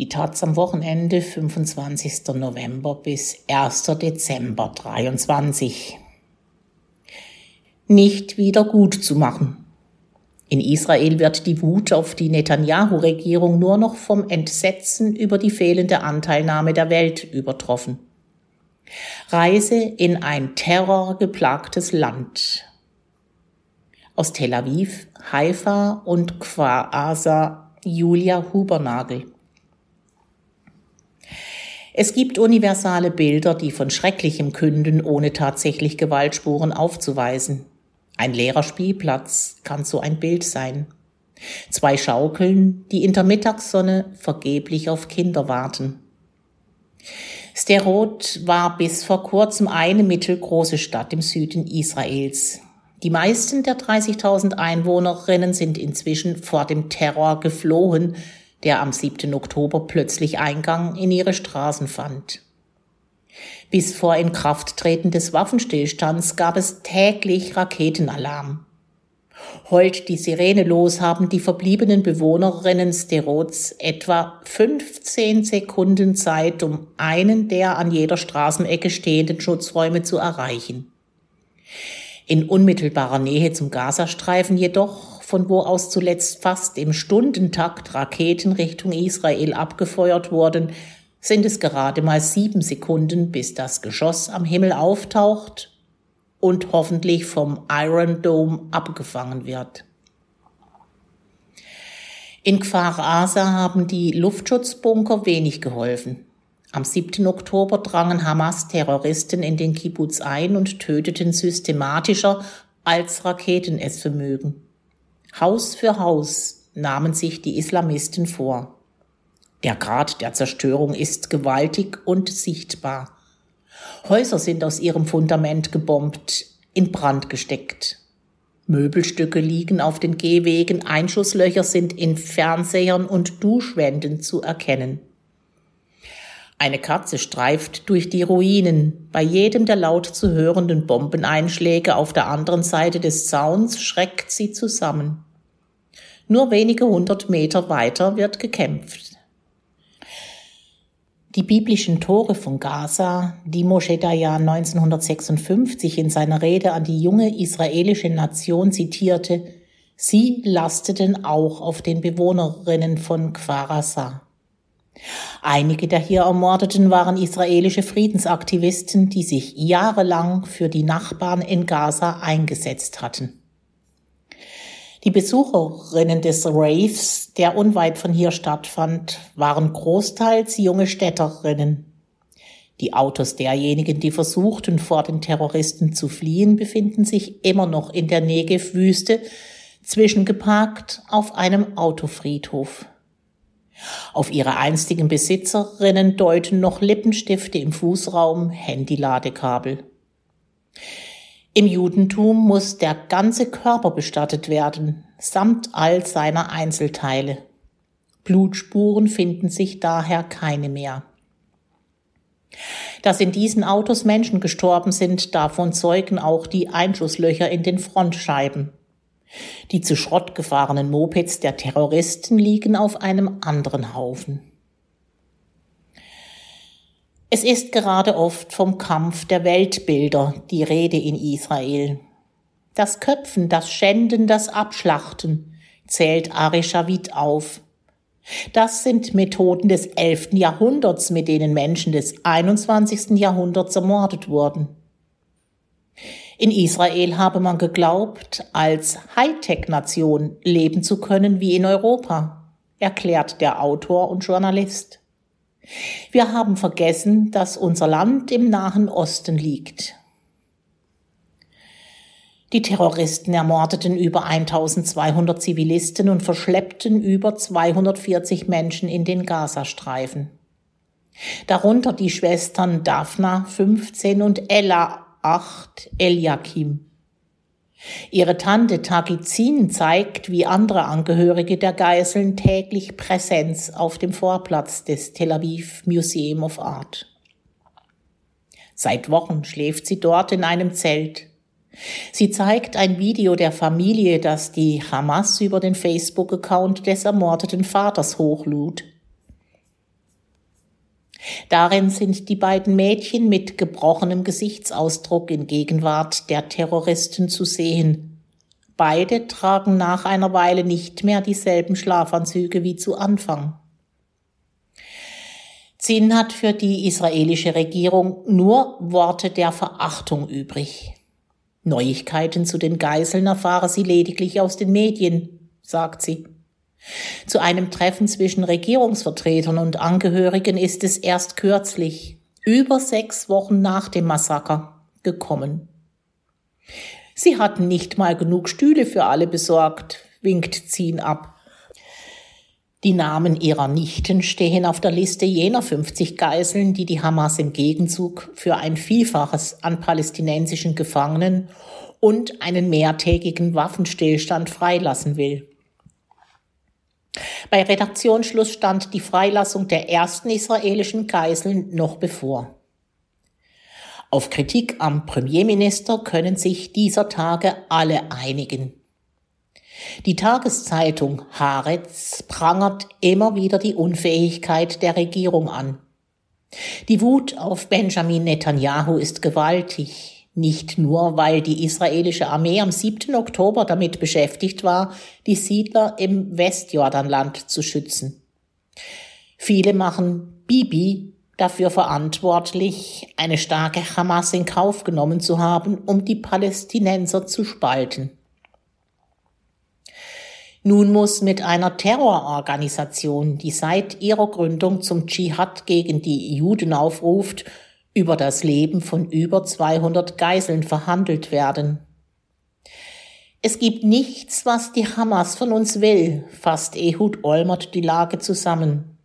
Die Taz am Wochenende 25. November bis 1. Dezember 23. Nicht wieder gut zu machen. In Israel wird die Wut auf die Netanyahu-Regierung nur noch vom Entsetzen über die fehlende Anteilnahme der Welt übertroffen. Reise in ein terrorgeplagtes Land. Aus Tel Aviv, Haifa und Kfar Asa Julia Hubernagel. Es gibt universale Bilder, die von Schrecklichem künden, ohne tatsächlich Gewaltspuren aufzuweisen. Ein leerer Spielplatz kann so ein Bild sein. Zwei Schaukeln, die in der Mittagssonne vergeblich auf Kinder warten. Sterot war bis vor kurzem eine mittelgroße Stadt im Süden Israels. Die meisten der 30.000 Einwohnerinnen sind inzwischen vor dem Terror geflohen, der am 7. Oktober plötzlich Eingang in ihre Straßen fand. Bis vor Inkrafttreten des Waffenstillstands gab es täglich Raketenalarm. Heult die Sirene los, haben die verbliebenen Bewohnerinnen Sterots etwa 15 Sekunden Zeit, um einen der an jeder Straßenecke stehenden Schutzräume zu erreichen. In unmittelbarer Nähe zum Gazastreifen jedoch von wo aus zuletzt fast im Stundentakt Raketen Richtung Israel abgefeuert wurden, sind es gerade mal sieben Sekunden, bis das Geschoss am Himmel auftaucht und hoffentlich vom Iron Dome abgefangen wird. In Kfar Asa haben die Luftschutzbunker wenig geholfen. Am 7. Oktober drangen Hamas-Terroristen in den Kibbutz ein und töteten systematischer, als Raketen es vermögen. Haus für Haus nahmen sich die Islamisten vor. Der Grad der Zerstörung ist gewaltig und sichtbar. Häuser sind aus ihrem Fundament gebombt, in Brand gesteckt. Möbelstücke liegen auf den Gehwegen, Einschusslöcher sind in Fernsehern und Duschwänden zu erkennen. Eine Katze streift durch die Ruinen. Bei jedem der laut zu hörenden Bombeneinschläge auf der anderen Seite des Zauns schreckt sie zusammen. Nur wenige hundert Meter weiter wird gekämpft. Die biblischen Tore von Gaza, die Moshe Dayan 1956 in seiner Rede an die junge israelische Nation zitierte, sie lasteten auch auf den Bewohnerinnen von Kfarasa. Einige der hier Ermordeten waren israelische Friedensaktivisten, die sich jahrelang für die Nachbarn in Gaza eingesetzt hatten. Die Besucherinnen des Raves, der unweit von hier stattfand, waren großteils junge Städterinnen. Die Autos derjenigen, die versuchten, vor den Terroristen zu fliehen, befinden sich immer noch in der Negev-Wüste, zwischengeparkt auf einem Autofriedhof. Auf ihre einstigen Besitzerinnen deuten noch Lippenstifte im Fußraum, Handyladekabel. Im Judentum muss der ganze Körper bestattet werden, samt all seiner Einzelteile. Blutspuren finden sich daher keine mehr. Dass in diesen Autos Menschen gestorben sind, davon zeugen auch die Einschusslöcher in den Frontscheiben. Die zu Schrott gefahrenen Mopeds der Terroristen liegen auf einem anderen Haufen. Es ist gerade oft vom Kampf der Weltbilder die Rede in Israel. Das Köpfen, das Schänden, das Abschlachten zählt Arishavit auf. Das sind Methoden des 11. Jahrhunderts, mit denen Menschen des 21. Jahrhunderts ermordet wurden. In Israel habe man geglaubt, als Hightech-Nation leben zu können wie in Europa, erklärt der Autor und Journalist. Wir haben vergessen, dass unser Land im Nahen Osten liegt. Die Terroristen ermordeten über 1200 Zivilisten und verschleppten über 240 Menschen in den Gazastreifen. Darunter die Schwestern Daphna, 15, und Ella, 8 Eliakim. Ihre Tante Tagizin zeigt, wie andere Angehörige der Geiseln täglich Präsenz auf dem Vorplatz des Tel Aviv Museum of Art. Seit Wochen schläft sie dort in einem Zelt. Sie zeigt ein Video der Familie, das die Hamas über den Facebook-Account des ermordeten Vaters hochlud. Darin sind die beiden Mädchen mit gebrochenem Gesichtsausdruck in Gegenwart der Terroristen zu sehen. Beide tragen nach einer Weile nicht mehr dieselben Schlafanzüge wie zu Anfang. Zinn hat für die israelische Regierung nur Worte der Verachtung übrig. Neuigkeiten zu den Geiseln erfahre sie lediglich aus den Medien, sagt sie. Zu einem Treffen zwischen Regierungsvertretern und Angehörigen ist es erst kürzlich, über sechs Wochen nach dem Massaker, gekommen. Sie hatten nicht mal genug Stühle für alle besorgt, winkt Zin ab. Die Namen ihrer Nichten stehen auf der Liste jener 50 Geiseln, die die Hamas im Gegenzug für ein Vielfaches an palästinensischen Gefangenen und einen mehrtägigen Waffenstillstand freilassen will. Bei Redaktionsschluss stand die Freilassung der ersten israelischen Geiseln noch bevor. Auf Kritik am Premierminister können sich dieser Tage alle einigen. Die Tageszeitung Haaretz prangert immer wieder die Unfähigkeit der Regierung an. Die Wut auf Benjamin Netanyahu ist gewaltig, nicht nur weil die israelische Armee am 7. Oktober damit beschäftigt war, die Siedler im Westjordanland zu schützen. Viele machen Bibi dafür verantwortlich, eine starke Hamas in Kauf genommen zu haben, um die Palästinenser zu spalten. Nun muss mit einer Terrororganisation, die seit ihrer Gründung zum Dschihad gegen die Juden aufruft, über das Leben von über 200 Geiseln verhandelt werden. Es gibt nichts, was die Hamas von uns will, fasst Ehud Olmert die Lage zusammen.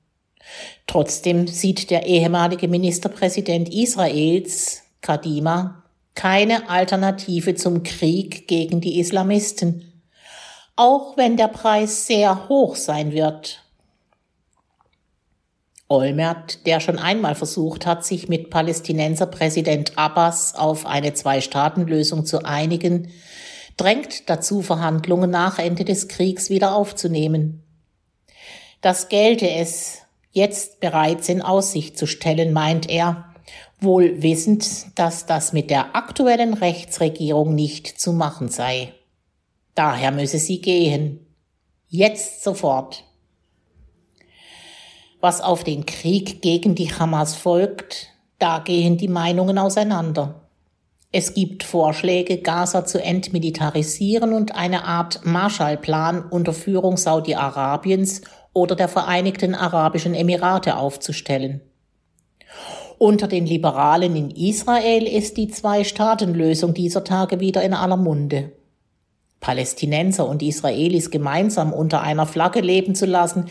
Trotzdem sieht der ehemalige Ministerpräsident Israels, Kadima, keine Alternative zum Krieg gegen die Islamisten, auch wenn der Preis sehr hoch sein wird. Olmert, der schon einmal versucht hat, sich mit Palästinenser Präsident Abbas auf eine Zwei-Staaten-Lösung zu einigen, drängt dazu, Verhandlungen nach Ende des Kriegs wieder aufzunehmen. Das gelte es, jetzt bereits in Aussicht zu stellen, meint er, wohl wissend, dass das mit der aktuellen Rechtsregierung nicht zu machen sei. Daher müsse sie gehen. Jetzt sofort. Was auf den Krieg gegen die Hamas folgt, da gehen die Meinungen auseinander. Es gibt Vorschläge, Gaza zu entmilitarisieren und eine Art Marshallplan unter Führung Saudi-Arabiens oder der Vereinigten Arabischen Emirate aufzustellen. Unter den Liberalen in Israel ist die Zwei-Staaten-Lösung dieser Tage wieder in aller Munde. Palästinenser und Israelis gemeinsam unter einer Flagge leben zu lassen,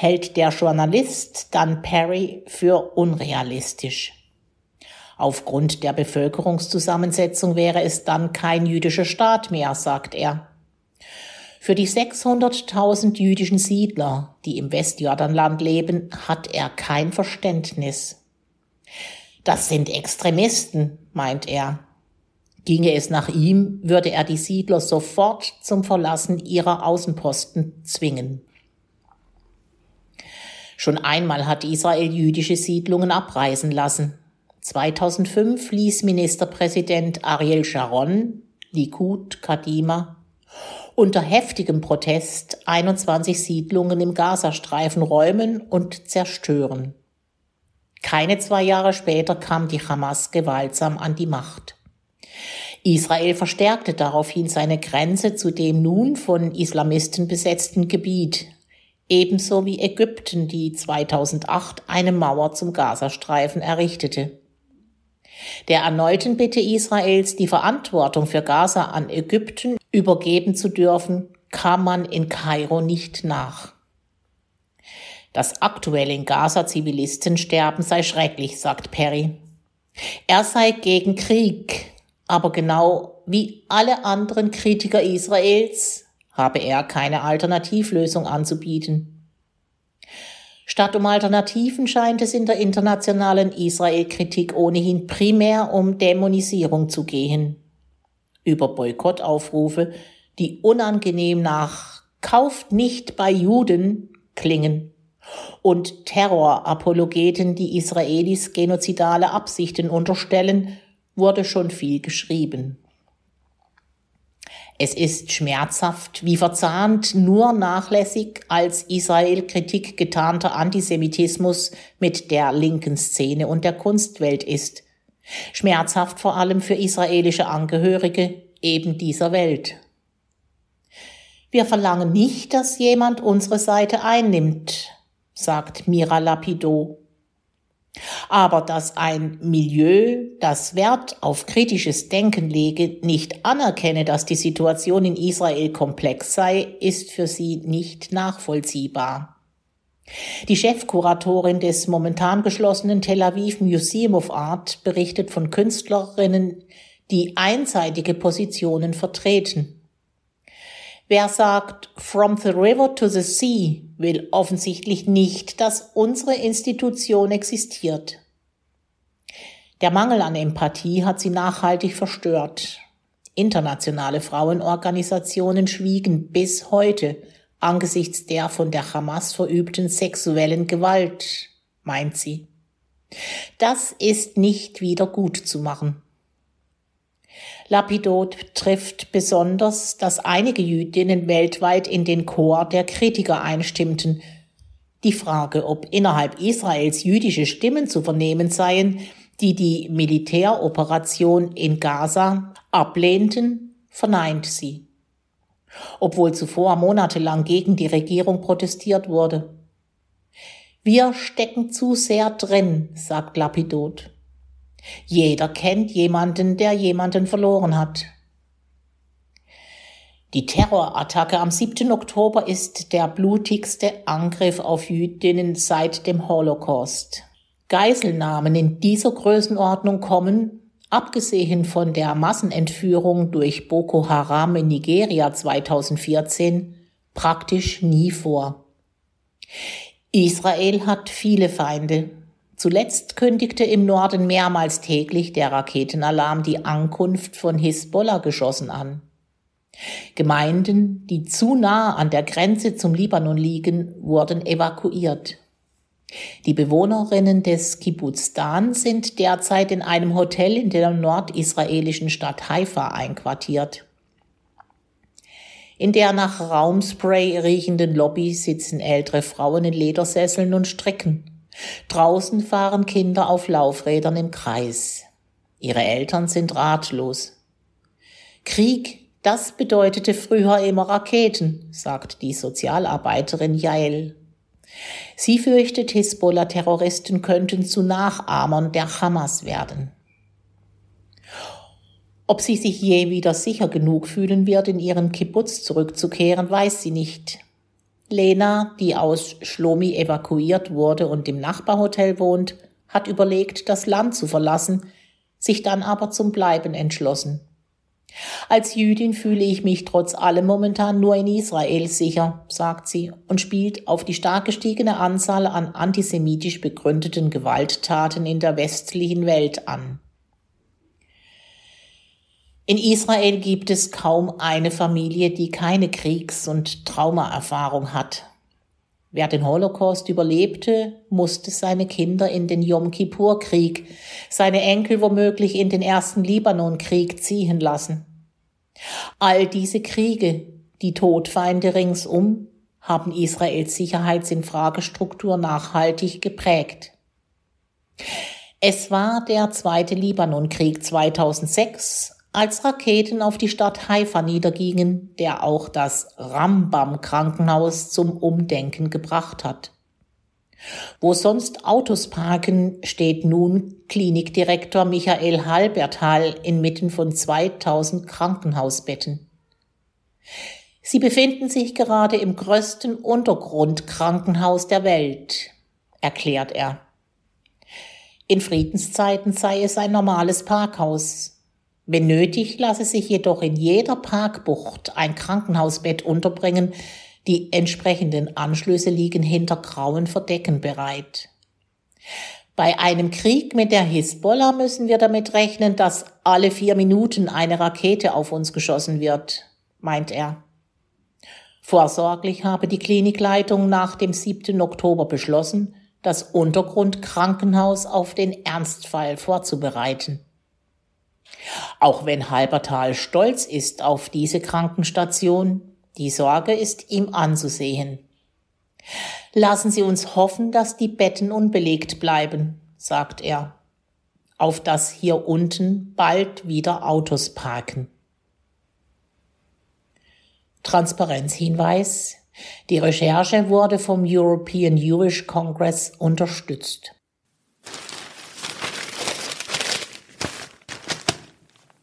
hält der Journalist Dan Perry für unrealistisch. Aufgrund der Bevölkerungszusammensetzung wäre es dann kein jüdischer Staat mehr, sagt er. Für die 600.000 jüdischen Siedler, die im Westjordanland leben, hat er kein Verständnis. Das sind Extremisten, meint er. Ginge es nach ihm, würde er die Siedler sofort zum Verlassen ihrer Außenposten zwingen. Schon einmal hat Israel jüdische Siedlungen abreißen lassen. 2005 ließ Ministerpräsident Ariel Sharon, Likud, Kadima, unter heftigem Protest 21 Siedlungen im Gazastreifen räumen und zerstören. Keine zwei Jahre später kam die Hamas gewaltsam an die Macht. Israel verstärkte daraufhin seine Grenze zu dem nun von Islamisten besetzten Gebiet, ebenso wie Ägypten, die 2008 eine Mauer zum Gazastreifen errichtete. Der erneuten Bitte Israels, die Verantwortung für Gaza an Ägypten übergeben zu dürfen, kam man in Kairo nicht nach. Das aktuelle in Gaza Zivilistensterben sei schrecklich, sagt Perry. Er sei gegen Krieg, aber genau wie alle anderen Kritiker Israels habe er keine Alternativlösung anzubieten. Statt um Alternativen scheint es in der internationalen Israel-Kritik ohnehin primär um Dämonisierung zu gehen. Über Boykottaufrufe, die unangenehm nach Kauft nicht bei Juden klingen, und Terrorapologeten, die Israelis genozidale Absichten unterstellen, wurde schon viel geschrieben. Es ist schmerzhaft, wie verzahnt nur nachlässig als Israel-Kritik getarnter Antisemitismus mit der linken Szene und der Kunstwelt ist. Schmerzhaft vor allem für israelische Angehörige eben dieser Welt. Wir verlangen nicht, dass jemand unsere Seite einnimmt, sagt Mira Lapido. Aber dass ein Milieu, das Wert auf kritisches Denken lege, nicht anerkenne, dass die Situation in Israel komplex sei, ist für sie nicht nachvollziehbar. Die Chefkuratorin des momentan geschlossenen Tel Aviv Museum of Art berichtet von Künstlerinnen, die einseitige Positionen vertreten. Wer sagt From the River to the Sea will offensichtlich nicht, dass unsere Institution existiert. Der Mangel an Empathie hat sie nachhaltig verstört. Internationale Frauenorganisationen schwiegen bis heute angesichts der von der Hamas verübten sexuellen Gewalt, meint sie. Das ist nicht wieder gut zu machen. Lapidot trifft besonders, dass einige Jüdinnen weltweit in den Chor der Kritiker einstimmten. Die Frage, ob innerhalb Israels jüdische Stimmen zu vernehmen seien, die die Militäroperation in Gaza ablehnten, verneint sie. Obwohl zuvor monatelang gegen die Regierung protestiert wurde. Wir stecken zu sehr drin, sagt Lapidot. Jeder kennt jemanden, der jemanden verloren hat. Die Terrorattacke am 7. Oktober ist der blutigste Angriff auf Jüdinnen seit dem Holocaust. Geiselnahmen in dieser Größenordnung kommen, abgesehen von der Massenentführung durch Boko Haram in Nigeria 2014, praktisch nie vor. Israel hat viele Feinde, Zuletzt kündigte im Norden mehrmals täglich der Raketenalarm die Ankunft von Hisbollah-Geschossen an. Gemeinden, die zu nah an der Grenze zum Libanon liegen, wurden evakuiert. Die Bewohnerinnen des Kibbutz Dan sind derzeit in einem Hotel in der nordisraelischen Stadt Haifa einquartiert. In der nach Raumspray riechenden Lobby sitzen ältere Frauen in Ledersesseln und stricken. Draußen fahren Kinder auf Laufrädern im Kreis. Ihre Eltern sind ratlos. Krieg, das bedeutete früher immer Raketen, sagt die Sozialarbeiterin Jael. Sie fürchtet, Hisbollah-Terroristen könnten zu Nachahmern der Hamas werden. Ob sie sich je wieder sicher genug fühlen wird, in ihren Kibbutz zurückzukehren, weiß sie nicht. Lena, die aus Schlomi evakuiert wurde und im Nachbarhotel wohnt, hat überlegt, das Land zu verlassen, sich dann aber zum Bleiben entschlossen. Als Jüdin fühle ich mich trotz allem momentan nur in Israel sicher, sagt sie und spielt auf die stark gestiegene Anzahl an antisemitisch begründeten Gewalttaten in der westlichen Welt an. In Israel gibt es kaum eine Familie, die keine Kriegs- und Traumaerfahrung hat. Wer den Holocaust überlebte, musste seine Kinder in den Yom Kippur-Krieg, seine Enkel womöglich in den ersten Libanon-Krieg ziehen lassen. All diese Kriege, die Todfeinde ringsum, haben Israels Sicherheitsinfragestruktur nachhaltig geprägt. Es war der zweite Libanonkrieg 2006, als Raketen auf die Stadt Haifa niedergingen, der auch das Rambam-Krankenhaus zum Umdenken gebracht hat. Wo sonst Autos parken, steht nun Klinikdirektor Michael Halberthal inmitten von 2000 Krankenhausbetten. Sie befinden sich gerade im größten Untergrundkrankenhaus der Welt, erklärt er. In Friedenszeiten sei es ein normales Parkhaus, wenn nötig, lasse sich jedoch in jeder Parkbucht ein Krankenhausbett unterbringen. Die entsprechenden Anschlüsse liegen hinter grauen Verdecken bereit. Bei einem Krieg mit der Hisbollah müssen wir damit rechnen, dass alle vier Minuten eine Rakete auf uns geschossen wird, meint er. Vorsorglich habe die Klinikleitung nach dem 7. Oktober beschlossen, das Untergrundkrankenhaus auf den Ernstfall vorzubereiten. Auch wenn Halbertal stolz ist auf diese Krankenstation, die Sorge ist ihm anzusehen. Lassen Sie uns hoffen, dass die Betten unbelegt bleiben, sagt er, auf dass hier unten bald wieder Autos parken. Transparenzhinweis. Die Recherche wurde vom European Jewish Congress unterstützt.